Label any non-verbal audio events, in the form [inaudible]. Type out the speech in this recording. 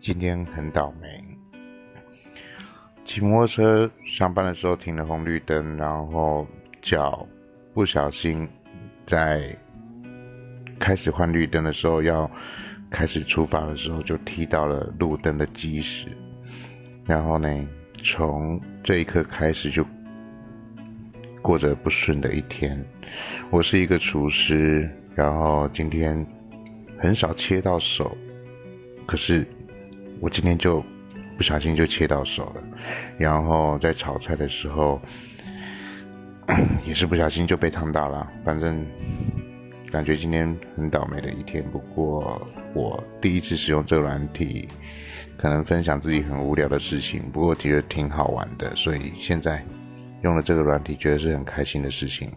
今天很倒霉，骑摩托车上班的时候停了红绿灯，然后脚不小心在开始换绿灯的时候，要开始出发的时候就踢到了路灯的基石，然后呢，从这一刻开始就过着不顺的一天。我是一个厨师，然后今天很少切到手，可是。我今天就不小心就切到手了，然后在炒菜的时候 [clears throat] 也是不小心就被烫到了。反正感觉今天很倒霉的一天。不过我第一次使用这个软体，可能分享自己很无聊的事情，不过觉得挺好玩的，所以现在用了这个软体，觉得是很开心的事情。